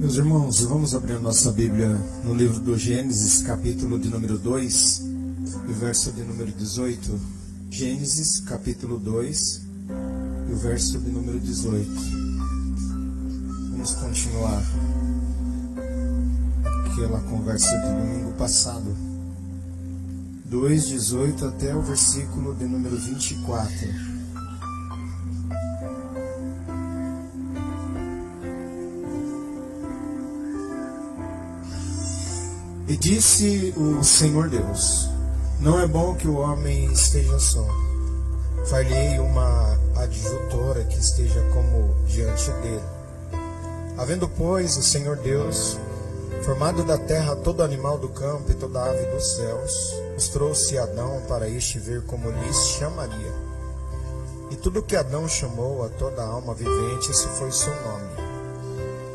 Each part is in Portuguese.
Meus irmãos, vamos abrir a nossa Bíblia no livro do Gênesis, capítulo de número 2, e verso de número 18. Gênesis, capítulo 2, e o verso de número 18. Vamos continuar aquela conversa de domingo passado. 2, 18 até o versículo de número 24. E disse o Senhor Deus: Não é bom que o homem esteja só. Falhei uma adjutora que esteja como diante dele. Havendo, pois, o Senhor Deus formado da terra todo animal do campo e toda ave dos céus, os trouxe Adão para este ver como lhes chamaria. E tudo que Adão chamou a toda alma vivente, esse foi seu nome.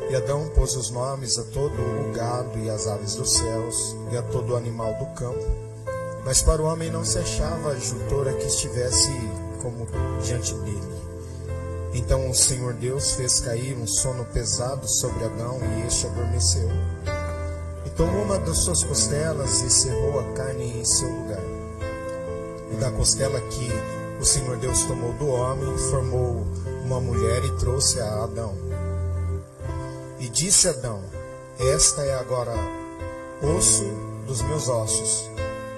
E Adão pôs os nomes a todo o gado e as aves dos céus e a todo o animal do campo. Mas para o homem não se achava ajutora que estivesse como diante dele. Então o Senhor Deus fez cair um sono pesado sobre Adão e este adormeceu. E tomou uma das suas costelas e cerrou a carne em seu lugar. E da costela que o Senhor Deus tomou do homem, formou uma mulher e trouxe a Adão. E disse Adão: Esta é agora osso dos meus ossos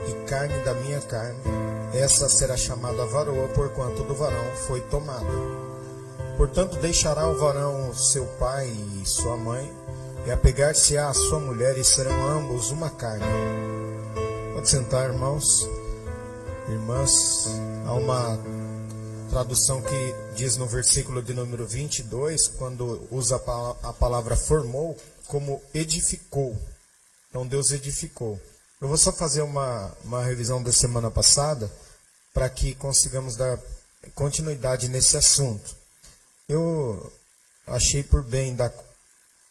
e carne da minha carne. Essa será chamada varoa, porquanto do varão foi tomada. Portanto, deixará o varão seu pai e sua mãe, e apegar-se-á à sua mulher, e serão ambos uma carne. Pode sentar, irmãos, irmãs. Há uma tradução que diz no versículo de número 22, quando usa a palavra formou, como edificou. Então Deus edificou. Eu vou só fazer uma, uma revisão da semana passada para que consigamos dar continuidade nesse assunto. Eu achei por bem da,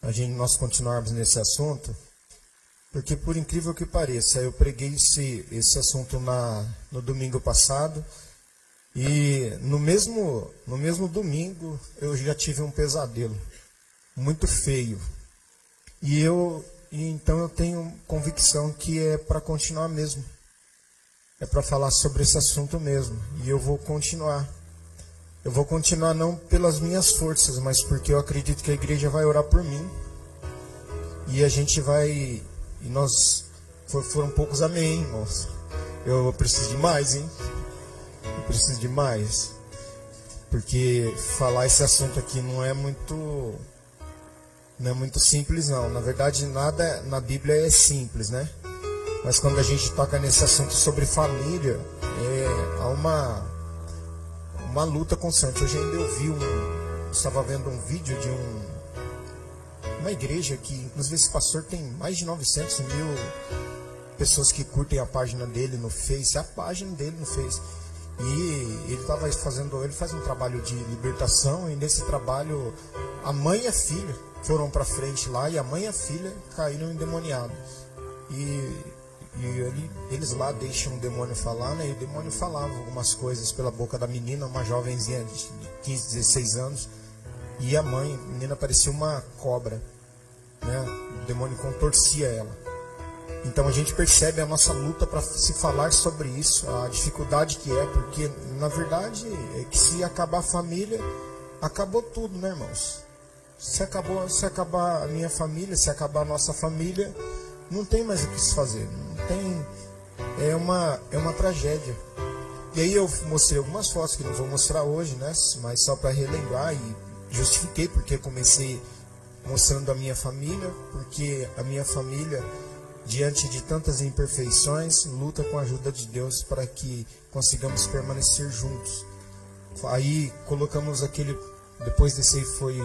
a gente, nós continuarmos nesse assunto, porque por incrível que pareça, eu preguei esse, esse assunto na, no domingo passado e no mesmo, no mesmo domingo eu já tive um pesadelo muito feio. E eu e então eu tenho convicção que é para continuar mesmo. É para falar sobre esse assunto mesmo. E eu vou continuar. Eu vou continuar não pelas minhas forças, mas porque eu acredito que a igreja vai orar por mim. E a gente vai. E nós. Foram poucos amém, irmãos. Eu preciso de mais, hein? Preciso de mais. Porque falar esse assunto aqui não é muito não é muito simples não. Na verdade, nada na Bíblia é simples, né? Mas quando a gente toca nesse assunto sobre família, é, há uma uma luta constante. Hoje ainda eu vi um estava vendo um vídeo de um uma igreja que, inclusive, esse pastor tem mais de 900 mil pessoas que curtem a página dele no Face, a página dele no Face. E ele estava fazendo, ele faz um trabalho de libertação e nesse trabalho a mãe e a filha foram para frente lá e a mãe e a filha caíram endemoniados. E, e ele, eles lá deixam o demônio falar, né? E o demônio falava algumas coisas pela boca da menina, uma jovenzinha de 15, 16 anos. E a mãe, a menina parecia uma cobra, né? O demônio contorcia ela. Então a gente percebe a nossa luta para se falar sobre isso, a dificuldade que é, porque na verdade é que se acabar a família, acabou tudo, né, irmãos? Se acabou, se acabar a minha família, se acabar a nossa família, não tem mais o que se fazer, não tem é uma é uma tragédia. E aí eu mostrei algumas fotos que não vou mostrar hoje, né, mas só para relembrar e justifiquei porque comecei mostrando a minha família, porque a minha família diante de tantas imperfeições, luta com a ajuda de Deus para que consigamos permanecer juntos. Aí colocamos aquele, depois desse aí foi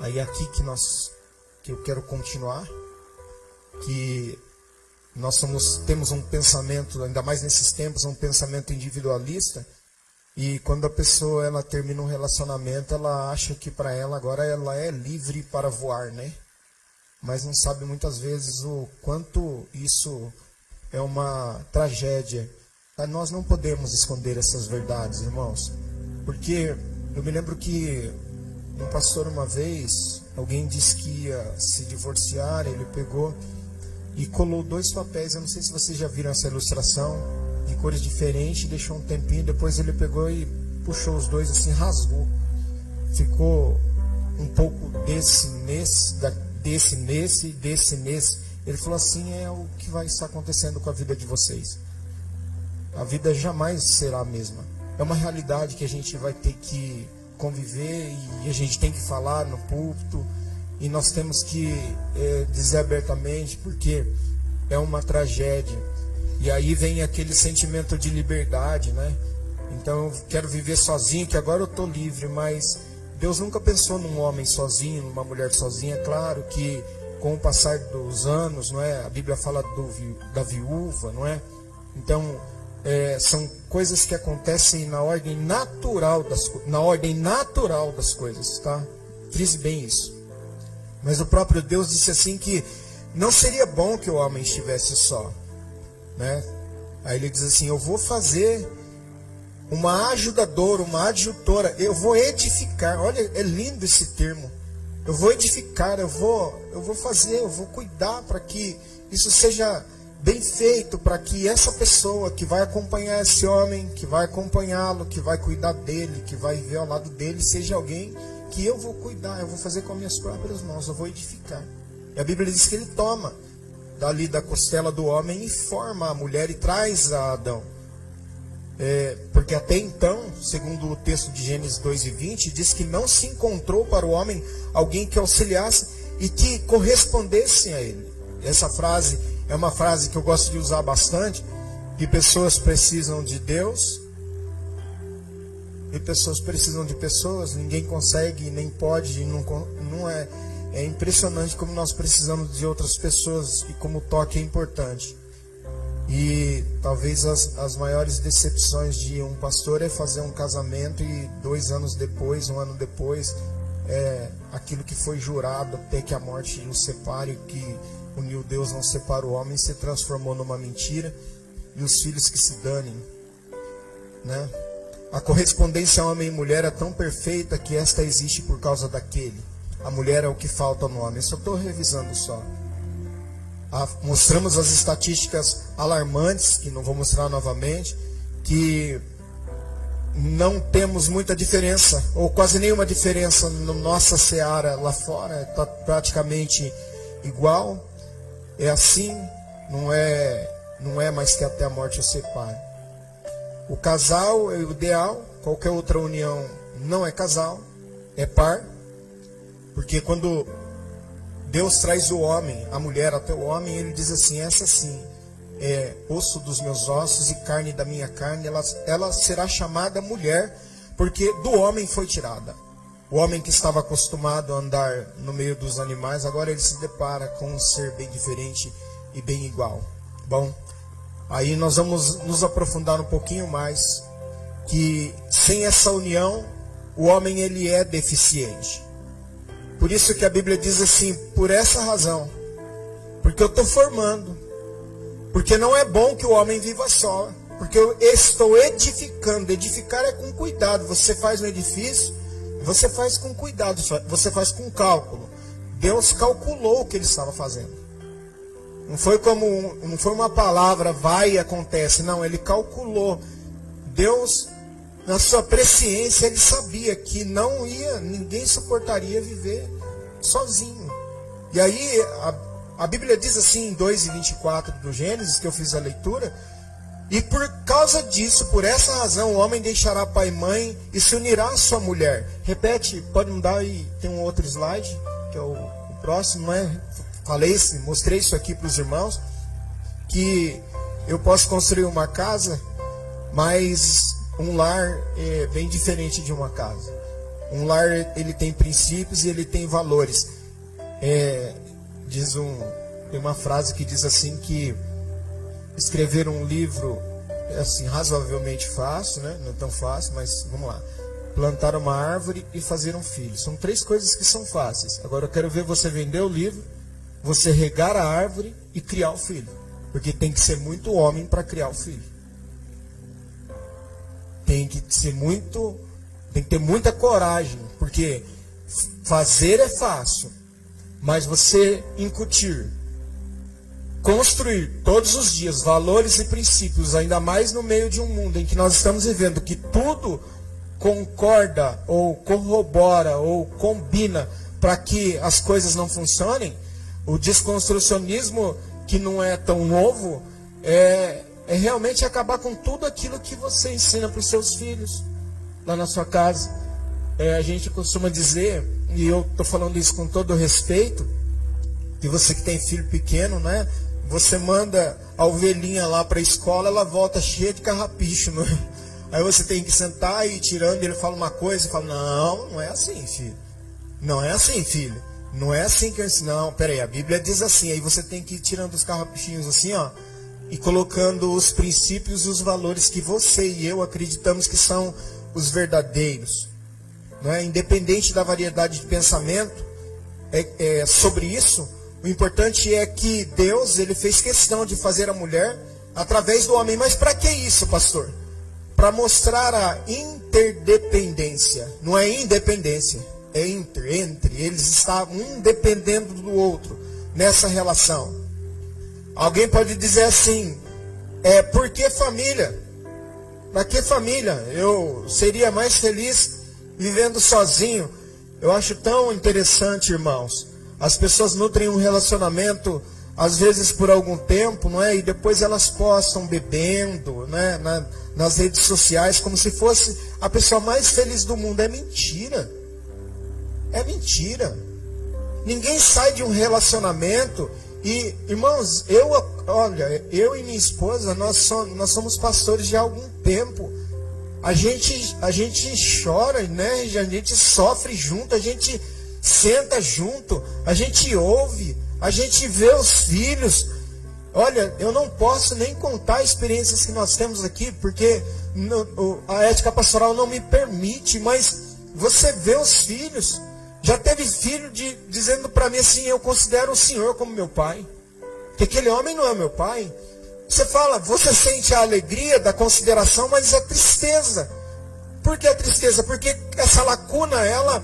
aí aqui que nós que eu quero continuar, que nós somos temos um pensamento, ainda mais nesses tempos, um pensamento individualista. E quando a pessoa ela termina um relacionamento, ela acha que para ela agora ela é livre para voar, né? Mas não sabe muitas vezes o quanto isso é uma tragédia. Nós não podemos esconder essas verdades, irmãos, porque eu me lembro que um pastor uma vez, alguém disse que ia se divorciar, ele pegou e colou dois papéis. Eu não sei se vocês já viram essa ilustração, de cores diferentes, deixou um tempinho, depois ele pegou e puxou os dois assim, rasgou. Ficou um pouco desse nesse, desse nesse, desse nesse. Ele falou assim: é o que vai estar acontecendo com a vida de vocês. A vida jamais será a mesma. É uma realidade que a gente vai ter que conviver e a gente tem que falar no púlpito e nós temos que é, dizer abertamente porque é uma tragédia. E aí vem aquele sentimento de liberdade, né? Então eu quero viver sozinho, que agora eu estou livre, mas Deus nunca pensou num homem sozinho, numa mulher sozinha. É claro que com o passar dos anos, não é? A Bíblia fala do, da viúva, não é? Então é, são coisas que acontecem na ordem natural das na ordem natural das coisas, tá? Frise bem isso. Mas o próprio Deus disse assim que não seria bom que o homem estivesse só, né? Aí ele diz assim: Eu vou fazer uma ajudadora, uma adjutora, eu vou edificar. Olha, é lindo esse termo. Eu vou edificar, eu vou, eu vou fazer, eu vou cuidar para que isso seja bem feito, para que essa pessoa que vai acompanhar esse homem, que vai acompanhá-lo, que vai cuidar dele, que vai viver ao lado dele, seja alguém que eu vou cuidar, eu vou fazer com as minhas próprias mãos, eu vou edificar. E a Bíblia diz que ele toma dali da costela do homem e forma a mulher e traz a Adão. É, porque até então, segundo o texto de Gênesis 2 e 20, diz que não se encontrou para o homem alguém que auxiliasse e que correspondesse a ele. Essa frase é uma frase que eu gosto de usar bastante, que pessoas precisam de Deus e pessoas precisam de pessoas, ninguém consegue, nem pode, não, não é, é impressionante como nós precisamos de outras pessoas e como o toque é importante. E talvez as, as maiores decepções de um pastor é fazer um casamento e dois anos depois, um ano depois, é, aquilo que foi jurado até que a morte o separe, que uniu Deus não separa o homem, se transformou numa mentira e os filhos que se danem, né? A correspondência homem e mulher é tão perfeita que esta existe por causa daquele. A mulher é o que falta no homem. Eu só estou revisando só mostramos as estatísticas alarmantes, que não vou mostrar novamente, que não temos muita diferença, ou quase nenhuma diferença na nossa seara lá fora, está praticamente igual. É assim, não é, não é mais que até a morte o separe. O casal é o ideal, qualquer outra união não é casal, é par, porque quando Deus traz o homem, a mulher até o homem, ele diz assim: essa sim é osso dos meus ossos e carne da minha carne, ela, ela será chamada mulher, porque do homem foi tirada. O homem que estava acostumado a andar no meio dos animais, agora ele se depara com um ser bem diferente e bem igual. Bom, aí nós vamos nos aprofundar um pouquinho mais que sem essa união o homem ele é deficiente. Por isso que a Bíblia diz assim, por essa razão, porque eu estou formando, porque não é bom que o homem viva só, porque eu estou edificando. Edificar é com cuidado. Você faz um edifício, você faz com cuidado, você faz com cálculo. Deus calculou o que ele estava fazendo. Não foi como não foi uma palavra vai e acontece, não, ele calculou. Deus na sua presciência, ele sabia que não ia, ninguém suportaria viver sozinho. E aí, a, a Bíblia diz assim, em 2 e 24 do Gênesis, que eu fiz a leitura, e por causa disso, por essa razão, o homem deixará pai e mãe e se unirá à sua mulher. Repete, pode mudar aí, tem um outro slide, que é o, o próximo, né? Falei, mostrei isso aqui para os irmãos, que eu posso construir uma casa, mas um lar é bem diferente de uma casa. Um lar ele tem princípios e ele tem valores. É, diz um, tem uma frase que diz assim que escrever um livro é assim razoavelmente fácil, né? Não tão fácil, mas vamos lá. Plantar uma árvore e fazer um filho. São três coisas que são fáceis. Agora eu quero ver você vender o livro, você regar a árvore e criar o filho. Porque tem que ser muito homem para criar o filho tem que ser muito, tem que ter muita coragem, porque Fazer é fácil, mas você incutir, construir todos os dias valores e princípios, ainda mais no meio de um mundo em que nós estamos vivendo, que tudo concorda ou corrobora ou combina para que as coisas não funcionem, o desconstrucionismo, que não é tão novo, é, é realmente acabar com tudo aquilo que você ensina para os seus filhos lá na sua casa. É, a gente costuma dizer, e eu estou falando isso com todo respeito, que você que tem filho pequeno, né? Você manda a ovelhinha lá para a escola, ela volta cheia de carrapicho, né? Aí você tem que sentar e ir tirando, ele fala uma coisa e fala, não, não é assim, filho. Não é assim, filho. Não é assim que eu ensino. Não, peraí, a Bíblia diz assim. Aí você tem que ir tirando os carrapichinhos assim, ó. E colocando os princípios e os valores que você e eu acreditamos que são os verdadeiros. Não é? Independente da variedade de pensamento é, é, sobre isso, o importante é que Deus ele fez questão de fazer a mulher através do homem. Mas para que isso, pastor? Para mostrar a interdependência. Não é independência é entre, entre, eles estavam um dependendo do outro nessa relação. Alguém pode dizer assim: é por que família? Para que família? Eu seria mais feliz vivendo sozinho. Eu acho tão interessante, irmãos. As pessoas nutrem um relacionamento às vezes por algum tempo, não é? E depois elas postam bebendo, né? Na, nas redes sociais como se fosse a pessoa mais feliz do mundo. É mentira. É mentira. Ninguém sai de um relacionamento e, irmãos, eu, olha, eu e minha esposa, nós somos, nós somos pastores de algum tempo. A gente, a gente chora, né? A gente sofre junto, a gente senta junto, a gente ouve, a gente vê os filhos. Olha, eu não posso nem contar experiências que nós temos aqui, porque a ética pastoral não me permite, mas você vê os filhos. Já teve filho de, dizendo para mim assim: Eu considero o Senhor como meu pai. Que aquele homem não é meu pai. Você fala, você sente a alegria da consideração, mas a tristeza. Por que a tristeza? Porque essa lacuna, ela,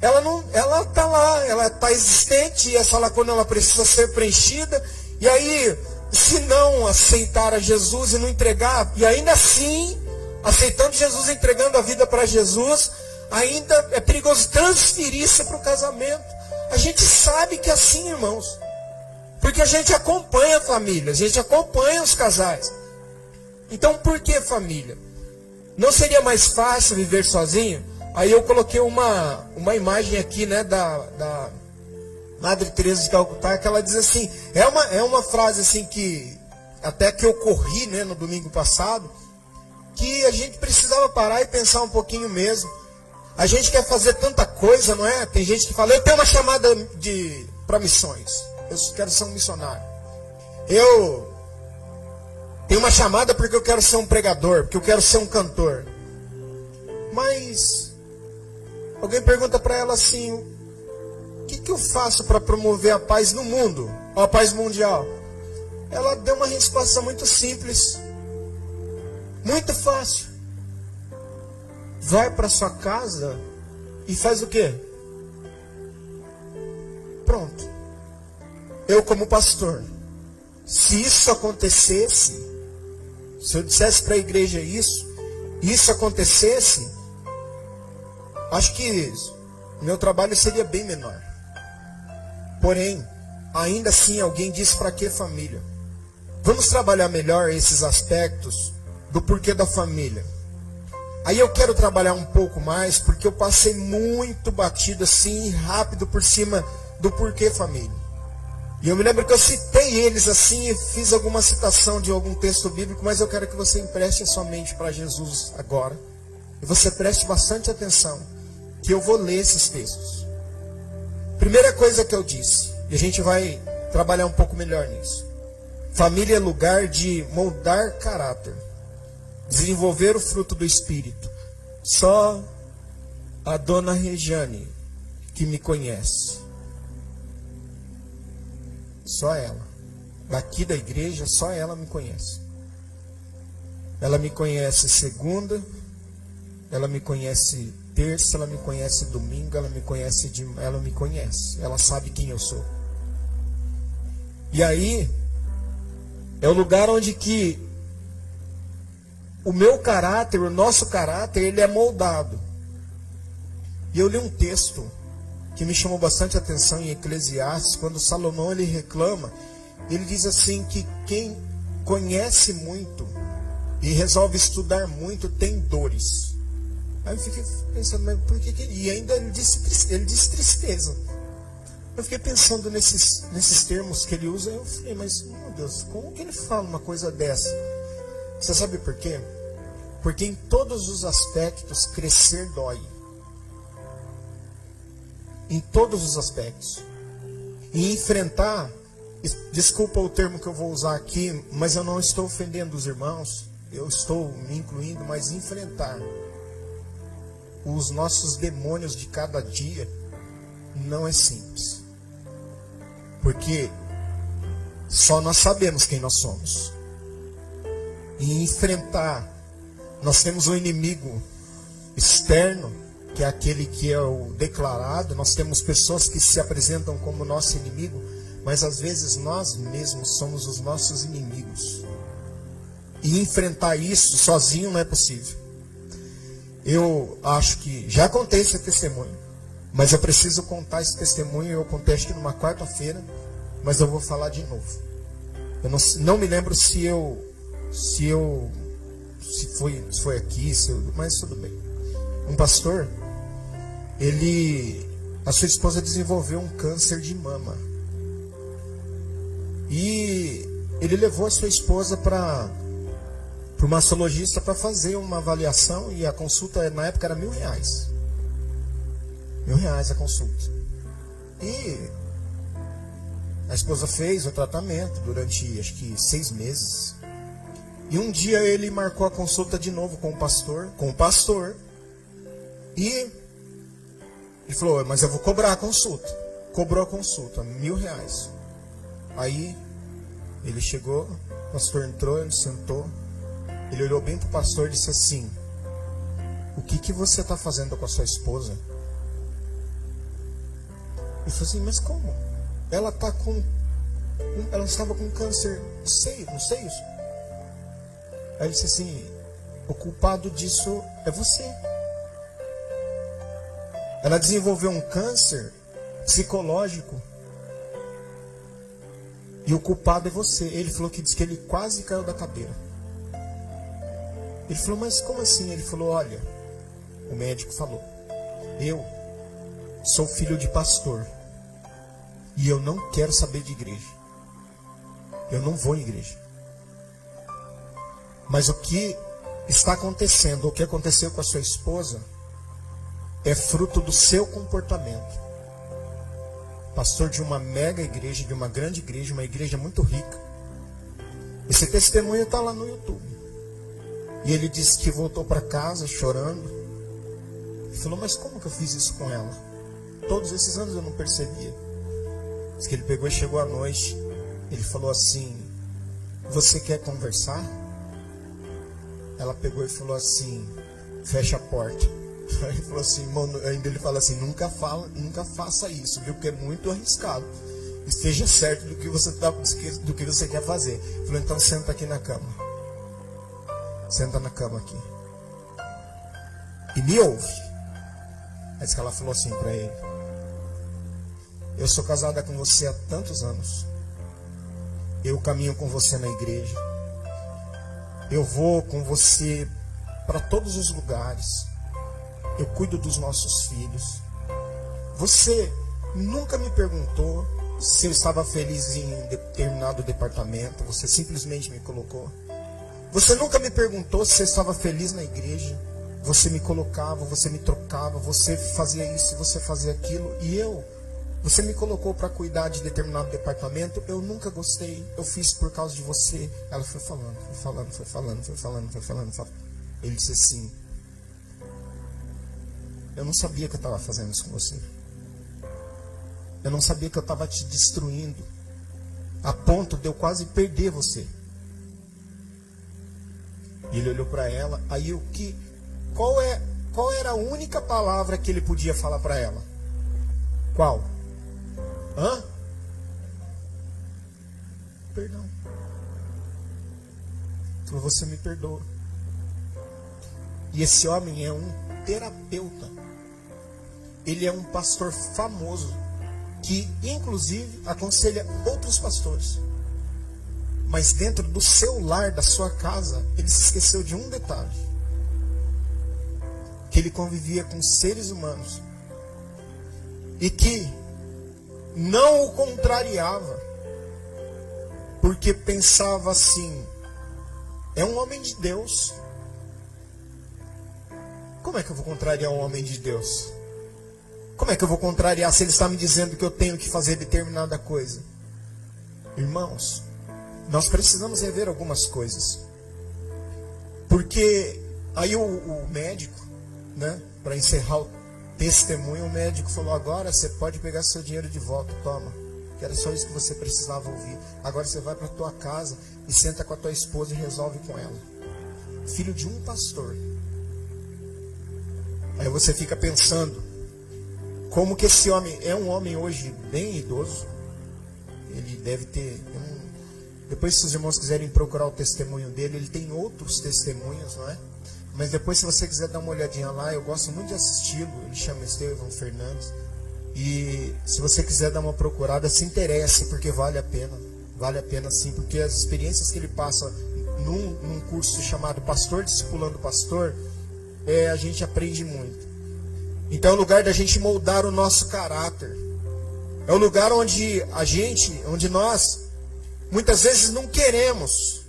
ela não, ela está lá, ela está existente e essa lacuna ela precisa ser preenchida. E aí, se não aceitar a Jesus e não entregar, e ainda assim, aceitando Jesus, entregando a vida para Jesus, ainda é perigoso transferir isso para o casamento. A gente sabe que é assim, irmãos. Porque a gente acompanha a família, a gente acompanha os casais. Então por que família? Não seria mais fácil viver sozinho? Aí eu coloquei uma, uma imagem aqui, né, da, da Madre Teresa de Calcutá, que ela diz assim, é uma, é uma frase assim que até que eu corri, né, no domingo passado, que a gente precisava parar e pensar um pouquinho mesmo. A gente quer fazer tanta coisa, não é? Tem gente que fala, eu tenho uma chamada de para missões. Eu quero ser um missionário. Eu tenho uma chamada porque eu quero ser um pregador, porque eu quero ser um cantor. Mas alguém pergunta para ela assim: o que, que eu faço para promover a paz no mundo, a paz mundial? Ela deu uma resposta muito simples, muito fácil vai para sua casa e faz o quê? Pronto. Eu como pastor, se isso acontecesse, se eu dissesse para a igreja isso, isso acontecesse, acho que meu trabalho seria bem menor. Porém, ainda assim alguém diz para que família? Vamos trabalhar melhor esses aspectos do porquê da família. Aí eu quero trabalhar um pouco mais, porque eu passei muito batido assim, rápido por cima do porquê família. E eu me lembro que eu citei eles assim e fiz alguma citação de algum texto bíblico, mas eu quero que você empreste a sua mente para Jesus agora. E você preste bastante atenção, que eu vou ler esses textos. Primeira coisa que eu disse, e a gente vai trabalhar um pouco melhor nisso. Família é lugar de moldar caráter desenvolver o fruto do Espírito. Só a dona Rejane que me conhece. Só ela. Daqui da igreja, só ela me conhece. Ela me conhece segunda, ela me conhece terça, ela me conhece domingo, ela me conhece de, ela me conhece. Ela sabe quem eu sou. E aí é o lugar onde que o meu caráter, o nosso caráter, ele é moldado. E eu li um texto que me chamou bastante atenção em Eclesiastes, quando Salomão ele reclama, ele diz assim que quem conhece muito e resolve estudar muito tem dores. Aí eu fiquei pensando, mas por que, que E ainda ele disse, ele disse tristeza. Eu fiquei pensando nesses, nesses termos que ele usa, eu falei, mas, meu Deus, como que ele fala uma coisa dessa? Você sabe por quê? Porque em todos os aspectos, crescer dói. Em todos os aspectos. E enfrentar, desculpa o termo que eu vou usar aqui, mas eu não estou ofendendo os irmãos, eu estou me incluindo, mas enfrentar os nossos demônios de cada dia não é simples. Porque só nós sabemos quem nós somos. E enfrentar, nós temos um inimigo externo, que é aquele que é o declarado, nós temos pessoas que se apresentam como nosso inimigo, mas às vezes nós mesmos somos os nossos inimigos. E enfrentar isso sozinho não é possível. Eu acho que já contei esse testemunho, mas eu preciso contar esse testemunho. Eu contei acho que numa quarta-feira, mas eu vou falar de novo. Eu não, não me lembro se eu se eu se foi se foi aqui, se mas tudo bem. Um pastor, ele a sua esposa desenvolveu um câncer de mama. E ele levou a sua esposa para para o mastologista para fazer uma avaliação e a consulta na época era mil reais. Mil reais a consulta. E a esposa fez o tratamento durante acho que seis meses. E um dia ele marcou a consulta de novo com o pastor, com o pastor. E ele falou, mas eu vou cobrar a consulta. Cobrou a consulta, mil reais. Aí ele chegou, o pastor entrou, ele sentou. Ele olhou bem para o pastor e disse assim: O que, que você está fazendo com a sua esposa? Ele falou assim: Mas como? Ela está com. Ela estava com câncer no seio, não sei isso. Aí ele disse assim: O culpado disso é você. Ela desenvolveu um câncer psicológico. E o culpado é você. Ele falou que diz que ele quase caiu da cadeira. Ele falou, mas como assim? Ele falou, olha, o médico falou, eu sou filho de pastor e eu não quero saber de igreja. Eu não vou em igreja. Mas o que está acontecendo, o que aconteceu com a sua esposa, é fruto do seu comportamento. Pastor de uma mega igreja, de uma grande igreja, uma igreja muito rica. Esse testemunho está lá no YouTube. E ele disse que voltou para casa chorando. Ele falou, mas como que eu fiz isso com ela? Todos esses anos eu não percebia. Diz que ele pegou e chegou à noite. Ele falou assim: Você quer conversar? Ela pegou e falou assim: Fecha a porta. Ele falou assim, mano, ainda ele fala assim, nunca fala, nunca faça isso, viu? Porque é muito arriscado. Esteja certo do que você tá, do que você quer fazer. Ele falou, então senta aqui na cama. Senta na cama aqui. E me ouve. Aí que ela falou assim para ele: Eu sou casada com você há tantos anos. Eu caminho com você na igreja. Eu vou com você para todos os lugares. Eu cuido dos nossos filhos. Você nunca me perguntou se eu estava feliz em determinado departamento. Você simplesmente me colocou. Você nunca me perguntou se eu estava feliz na igreja. Você me colocava, você me trocava, você fazia isso, você fazia aquilo. E eu, você me colocou para cuidar de determinado departamento. Eu nunca gostei. Eu fiz por causa de você. Ela foi falando, foi falando, foi falando, foi falando, foi falando. Foi falando. Ele disse assim: Eu não sabia que eu estava fazendo isso com você. Eu não sabia que eu estava te destruindo. A ponto de eu quase perder você. E ele olhou para ela, aí o que qual é qual era a única palavra que ele podia falar para ela? Qual? Hã? Perdão. Então você me perdoa. E esse homem é um terapeuta. Ele é um pastor famoso que, inclusive, aconselha outros pastores. Mas dentro do seu lar, da sua casa, ele se esqueceu de um detalhe: que ele convivia com seres humanos e que não o contrariava, porque pensava assim: é um homem de Deus. Como é que eu vou contrariar um homem de Deus? Como é que eu vou contrariar se ele está me dizendo que eu tenho que fazer determinada coisa? Irmãos, nós precisamos rever algumas coisas. Porque aí o, o médico, né, para encerrar o testemunho, o médico falou: agora você pode pegar seu dinheiro de volta, toma. Que era só isso que você precisava ouvir. Agora você vai para tua casa e senta com a tua esposa e resolve com ela. Filho de um pastor. Aí você fica pensando, como que esse homem é um homem hoje bem idoso. Ele deve ter. Depois, se os irmãos quiserem procurar o testemunho dele, ele tem outros testemunhos, não é? Mas depois, se você quiser dar uma olhadinha lá, eu gosto muito de assisti-lo. Ele chama Estevam Fernandes. E se você quiser dar uma procurada, se interesse, porque vale a pena. Vale a pena sim, porque as experiências que ele passa num, num curso chamado Pastor Discipulando Pastor, é, a gente aprende muito. Então é o lugar da gente moldar o nosso caráter. É o lugar onde a gente, onde nós, muitas vezes não queremos.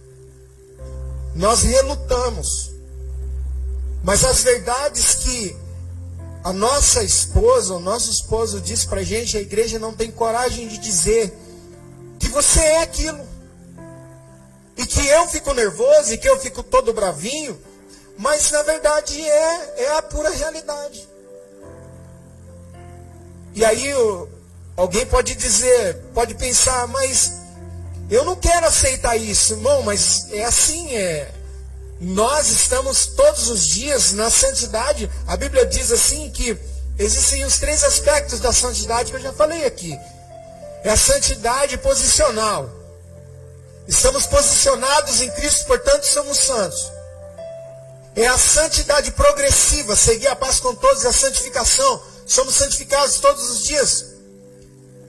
Nós relutamos. Mas as verdades que a nossa esposa, o nosso esposo diz pra gente, a igreja não tem coragem de dizer que você é aquilo. E que eu fico nervoso e que eu fico todo bravinho, mas na verdade é, é a pura realidade. E aí alguém pode dizer, pode pensar, mas eu não quero aceitar isso, irmão, mas é assim, é. Nós estamos todos os dias na santidade. A Bíblia diz assim que existem os três aspectos da santidade que eu já falei aqui. É a santidade posicional. Estamos posicionados em Cristo, portanto somos santos. É a santidade progressiva, seguir a paz com todos, a santificação. Somos santificados todos os dias.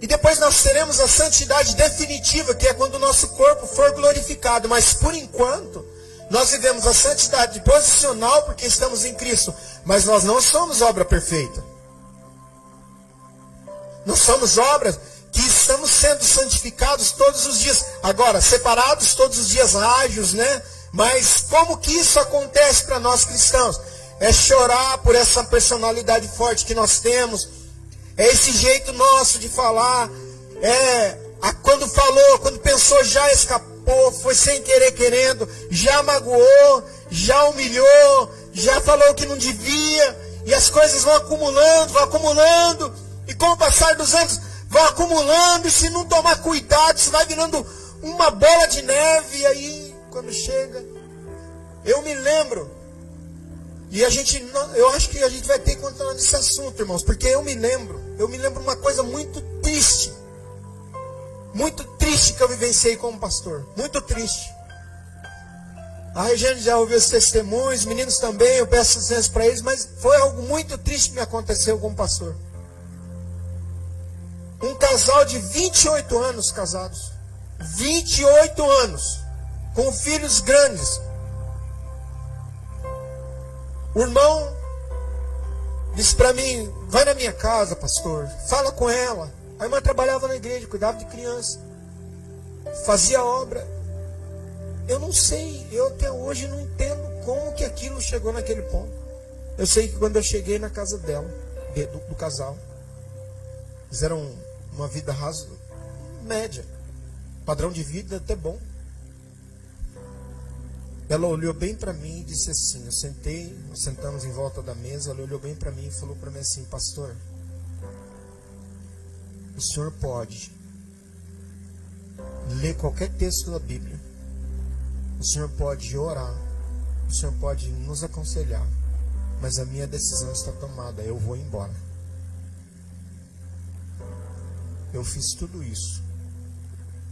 E depois nós teremos a santidade definitiva, que é quando o nosso corpo for glorificado. Mas por enquanto, nós vivemos a santidade posicional porque estamos em Cristo. Mas nós não somos obra perfeita. Nós somos obras que estamos sendo santificados todos os dias. Agora, separados todos os dias ágios, né? Mas como que isso acontece para nós cristãos? É chorar por essa personalidade forte que nós temos. É esse jeito nosso de falar. É a, quando falou, quando pensou, já escapou, foi sem querer querendo, já magoou, já humilhou, já falou que não devia. E as coisas vão acumulando, vão acumulando. E com o passar dos anos, vão acumulando. E se não tomar cuidado, isso vai virando uma bola de neve. E aí quando chega. Eu me lembro. E a gente, eu acho que a gente vai ter que continuar nesse assunto, irmãos, porque eu me lembro. Eu me lembro uma coisa muito triste. Muito triste que eu vivenciei como pastor. Muito triste. A Regiane já ouviu os testemunhos, os meninos também, eu peço licença para eles, mas foi algo muito triste que me aconteceu como pastor. Um casal de 28 anos casados. 28 anos com filhos grandes. O irmão disse para mim: vai na minha casa, pastor, fala com ela. A irmã trabalhava na igreja, cuidava de criança, fazia obra. Eu não sei, eu até hoje não entendo como que aquilo chegou naquele ponto. Eu sei que quando eu cheguei na casa dela, do, do casal, fizeram uma vida rasa, média, padrão de vida até bom. Ela olhou bem para mim e disse assim: Eu sentei, nós sentamos em volta da mesa. Ela olhou bem para mim e falou para mim assim: Pastor, o senhor pode ler qualquer texto da Bíblia, o senhor pode orar, o senhor pode nos aconselhar, mas a minha decisão está tomada, eu vou embora. Eu fiz tudo isso.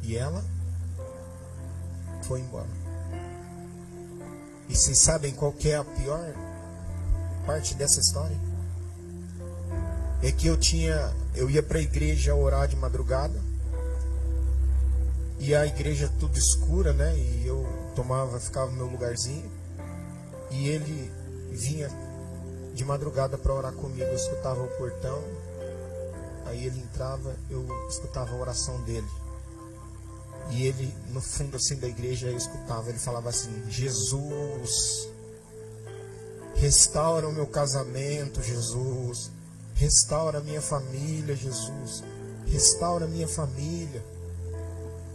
E ela foi embora. E vocês sabem qual é a pior parte dessa história? É que eu tinha, eu ia para a igreja orar de madrugada. E a igreja tudo escura, né? E eu tomava, ficava no meu lugarzinho. E ele vinha de madrugada para orar comigo, eu escutava o portão. Aí ele entrava, eu escutava a oração dele. E ele, no fundo assim da igreja, eu escutava, ele falava assim: Jesus, restaura o meu casamento, Jesus. Restaura minha família, Jesus. Restaura minha família.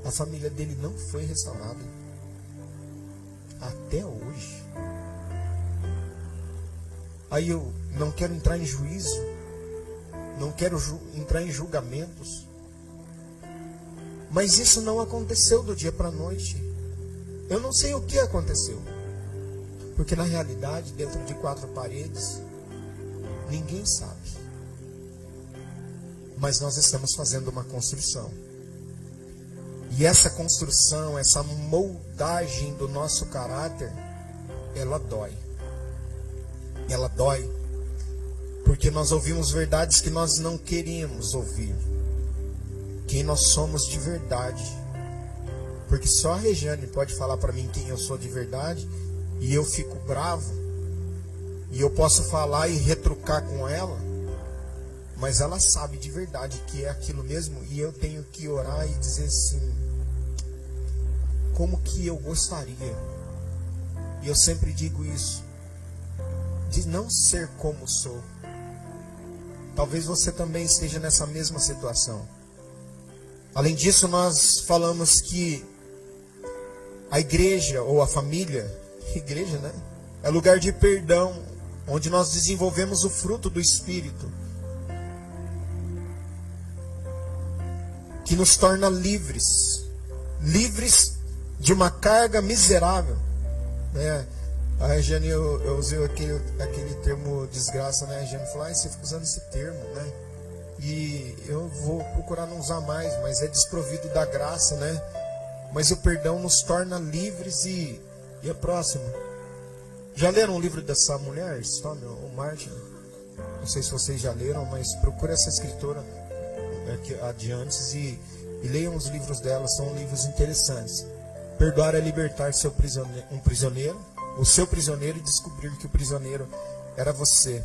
A família dele não foi restaurada. Até hoje. Aí eu não quero entrar em juízo. Não quero entrar em julgamentos. Mas isso não aconteceu do dia para a noite. Eu não sei o que aconteceu. Porque na realidade, dentro de quatro paredes, ninguém sabe. Mas nós estamos fazendo uma construção. E essa construção, essa moldagem do nosso caráter, ela dói. Ela dói. Porque nós ouvimos verdades que nós não queríamos ouvir quem nós somos de verdade. Porque só a Regiane pode falar para mim quem eu sou de verdade e eu fico bravo. E eu posso falar e retrucar com ela, mas ela sabe de verdade que é aquilo mesmo e eu tenho que orar e dizer assim: como que eu gostaria. E eu sempre digo isso, de não ser como sou. Talvez você também esteja nessa mesma situação. Além disso, nós falamos que a igreja ou a família, igreja, né? É lugar de perdão, onde nós desenvolvemos o fruto do Espírito, que nos torna livres, livres de uma carga miserável, né? A Regiane, eu, eu usei aquele, aquele termo desgraça, né? A Regiane falou, ah, você fica usando esse termo, né? E eu vou procurar não usar mais, mas é desprovido da graça, né? Mas o perdão nos torna livres e, e a próxima. Já leram o livro dessa mulher, Stormy, o Martin? Não sei se vocês já leram, mas procure essa escritora adiante e, e leiam os livros dela, são livros interessantes. Perdoar é libertar seu prisioneiro, um prisioneiro, o seu prisioneiro e descobrir que o prisioneiro era você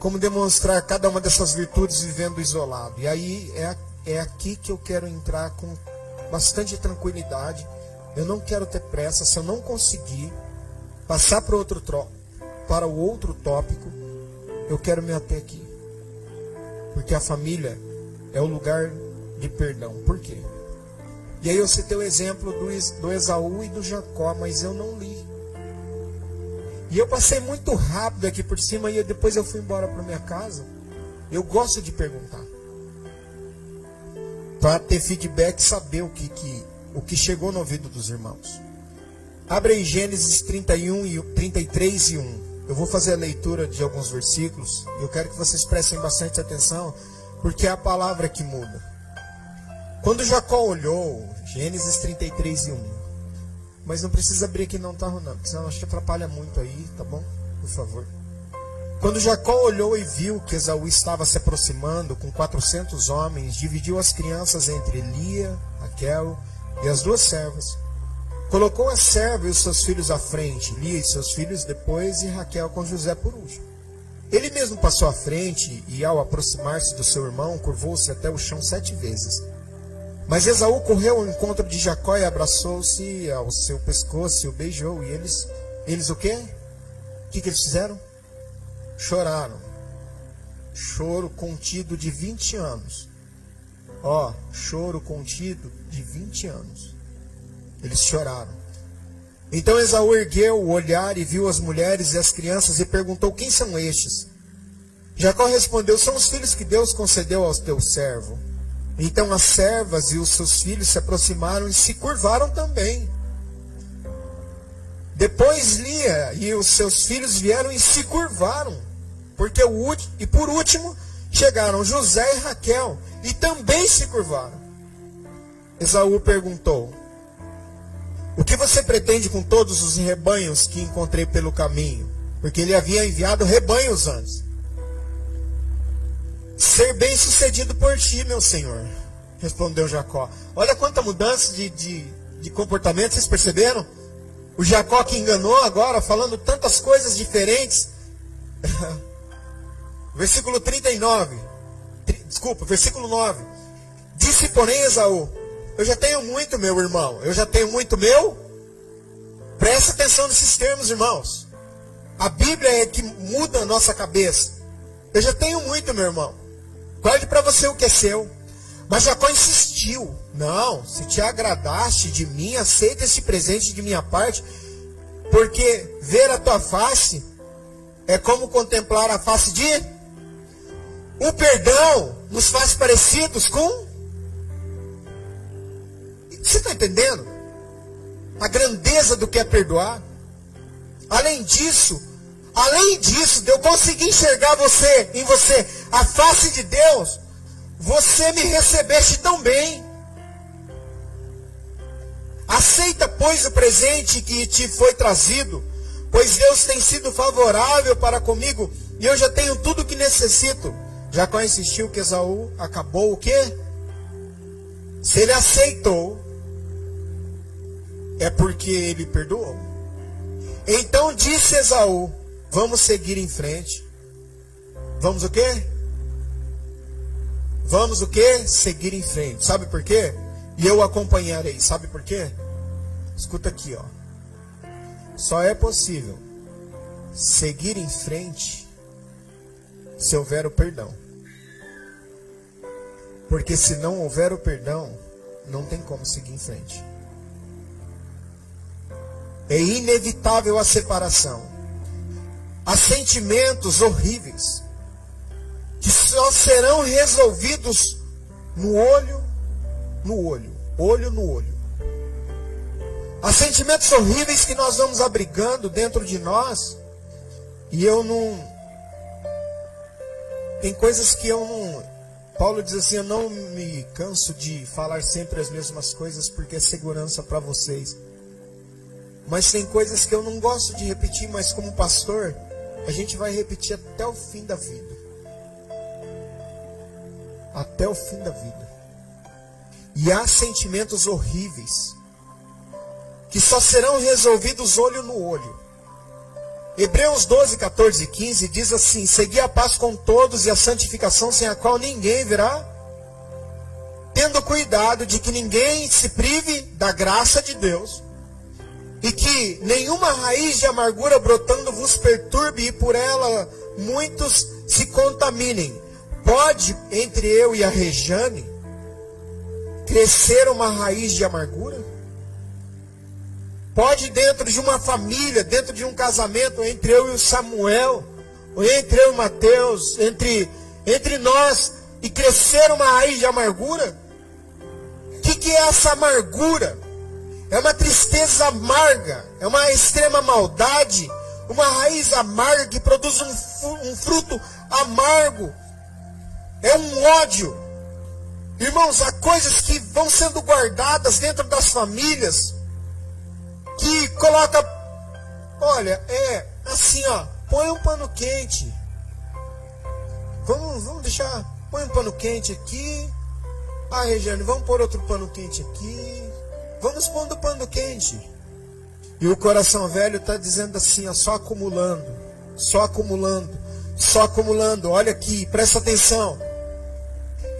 como demonstrar cada uma dessas virtudes vivendo isolado. E aí é, é aqui que eu quero entrar com bastante tranquilidade. Eu não quero ter pressa. Se eu não conseguir passar para, outro, para o outro tópico, eu quero me ater aqui. Porque a família é o lugar de perdão. Por quê? E aí eu citei o exemplo do, do Esaú e do Jacó, mas eu não li. E eu passei muito rápido aqui por cima e depois eu fui embora para minha casa. Eu gosto de perguntar. Para ter feedback, saber o que, que, o que chegou no ouvido dos irmãos. Abre aí Gênesis 31 e 33 e 1. Eu vou fazer a leitura de alguns versículos. E eu quero que vocês prestem bastante atenção, porque é a palavra que muda. Quando Jacó olhou, Gênesis 33 e 1. Mas não precisa abrir aqui não, tá, Ronaldo? Senão acho que atrapalha muito aí, tá bom? Por favor. Quando Jacó olhou e viu que Esaú estava se aproximando com 400 homens, dividiu as crianças entre Lia, Raquel e as duas servas. Colocou a serva e os seus filhos à frente, Lia e seus filhos depois, e Raquel com José por último. Ele mesmo passou à frente e, ao aproximar-se do seu irmão, curvou-se até o chão sete vezes. Mas Esaú correu ao encontro de Jacó e abraçou-se ao seu pescoço e o beijou. E eles, eles o quê? O que, que eles fizeram? Choraram. Choro contido de 20 anos. Ó, choro contido de 20 anos. Eles choraram. Então Esaú ergueu o olhar e viu as mulheres e as crianças e perguntou: Quem são estes? Jacó respondeu: São os filhos que Deus concedeu ao teu servo. Então as servas e os seus filhos se aproximaram e se curvaram também. Depois Lia e os seus filhos vieram e se curvaram. Porque o, e por último chegaram José e Raquel e também se curvaram. Esaú perguntou: O que você pretende com todos os rebanhos que encontrei pelo caminho? Porque ele havia enviado rebanhos antes. Ser bem sucedido por ti, meu senhor, respondeu Jacó. Olha quanta mudança de, de, de comportamento, vocês perceberam? O Jacó que enganou agora, falando tantas coisas diferentes. versículo 39. Desculpa, versículo 9. Disse, porém, Esaú: Eu já tenho muito, meu irmão. Eu já tenho muito meu. Presta atenção nesses termos, irmãos. A Bíblia é que muda a nossa cabeça. Eu já tenho muito, meu irmão. Guarde para você o que é seu. Mas Jacó insistiu: Não, se te agradaste de mim, aceita esse presente de minha parte, porque ver a tua face é como contemplar a face de. O perdão nos faz parecidos com. Você está entendendo? A grandeza do que é perdoar. Além disso, além disso, de eu conseguir enxergar você, em você, a face de Deus, você me recebeste tão bem. Aceita, pois, o presente que te foi trazido, pois Deus tem sido favorável para comigo e eu já tenho tudo o que necessito. Jacó insistiu que Esaú acabou o quê? Se ele aceitou, é porque ele perdoou. Então disse Esaú: Vamos seguir em frente. Vamos o quê? Vamos o quê? Seguir em frente. Sabe por quê? E eu acompanharei. Sabe por quê? Escuta aqui, ó. Só é possível seguir em frente se houver o perdão. Porque se não houver o perdão, não tem como seguir em frente. É inevitável a separação. Há sentimentos horríveis que só serão resolvidos no olho, no olho, olho no olho. Há sentimentos horríveis que nós vamos abrigando dentro de nós e eu não. Tem coisas que eu não. Paulo diz assim: Eu não me canso de falar sempre as mesmas coisas porque é segurança para vocês. Mas tem coisas que eu não gosto de repetir, mas como pastor, a gente vai repetir até o fim da vida até o fim da vida. E há sentimentos horríveis que só serão resolvidos olho no olho. Hebreus 12, 14 e 15 diz assim: Segui a paz com todos e a santificação sem a qual ninguém virá, tendo cuidado de que ninguém se prive da graça de Deus, e que nenhuma raiz de amargura brotando vos perturbe e por ela muitos se contaminem. Pode, entre eu e a Rejane, crescer uma raiz de amargura? Pode, dentro de uma família, dentro de um casamento, entre eu e o Samuel, ou entre eu e o Mateus, entre, entre nós, e crescer uma raiz de amargura? O que, que é essa amargura? É uma tristeza amarga, é uma extrema maldade, uma raiz amarga que produz um, um fruto amargo, é um ódio. Irmãos, há coisas que vão sendo guardadas dentro das famílias que coloca, olha, é assim, ó, põe um pano quente. Vamos, vamos deixar, põe um pano quente aqui. Ah, Regiane, vamos pôr outro pano quente aqui. Vamos pondo pano quente. E o coração velho está dizendo assim, ó, só acumulando, só acumulando, só acumulando. Olha aqui, presta atenção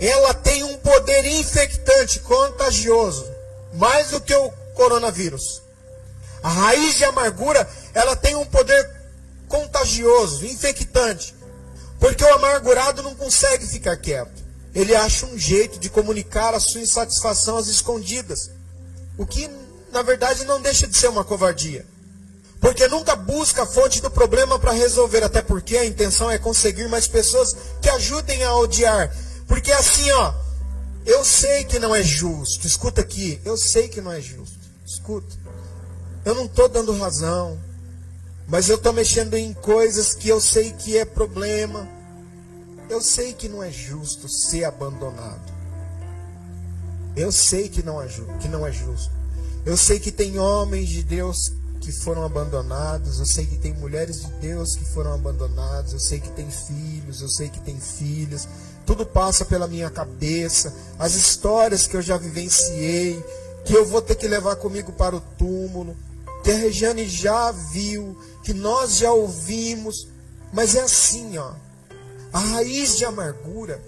ela tem um poder infectante, contagioso, mais do que o coronavírus. A raiz de amargura, ela tem um poder contagioso, infectante. Porque o amargurado não consegue ficar quieto. Ele acha um jeito de comunicar a sua insatisfação às escondidas. O que, na verdade, não deixa de ser uma covardia. Porque nunca busca a fonte do problema para resolver, até porque a intenção é conseguir mais pessoas que ajudem a odiar, porque assim, ó, eu sei que não é justo. Escuta aqui, eu sei que não é justo. Escuta. Eu não estou dando razão. Mas eu estou mexendo em coisas que eu sei que é problema. Eu sei que não é justo ser abandonado. Eu sei que não é, que não é justo. Eu sei que tem homens de Deus que foram abandonados, eu sei que tem mulheres de Deus que foram abandonadas, eu sei que tem filhos, eu sei que tem filhas. Tudo passa pela minha cabeça, as histórias que eu já vivenciei, que eu vou ter que levar comigo para o túmulo, que a Regiane já viu, que nós já ouvimos, mas é assim, ó. A raiz de amargura,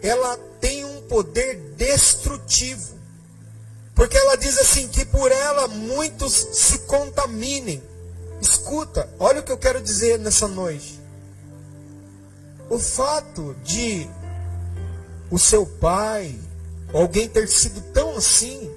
ela tem um poder destrutivo. Porque ela diz assim que por ela muitos se contaminem. Escuta, olha o que eu quero dizer nessa noite. O fato de o seu pai, alguém ter sido tão assim,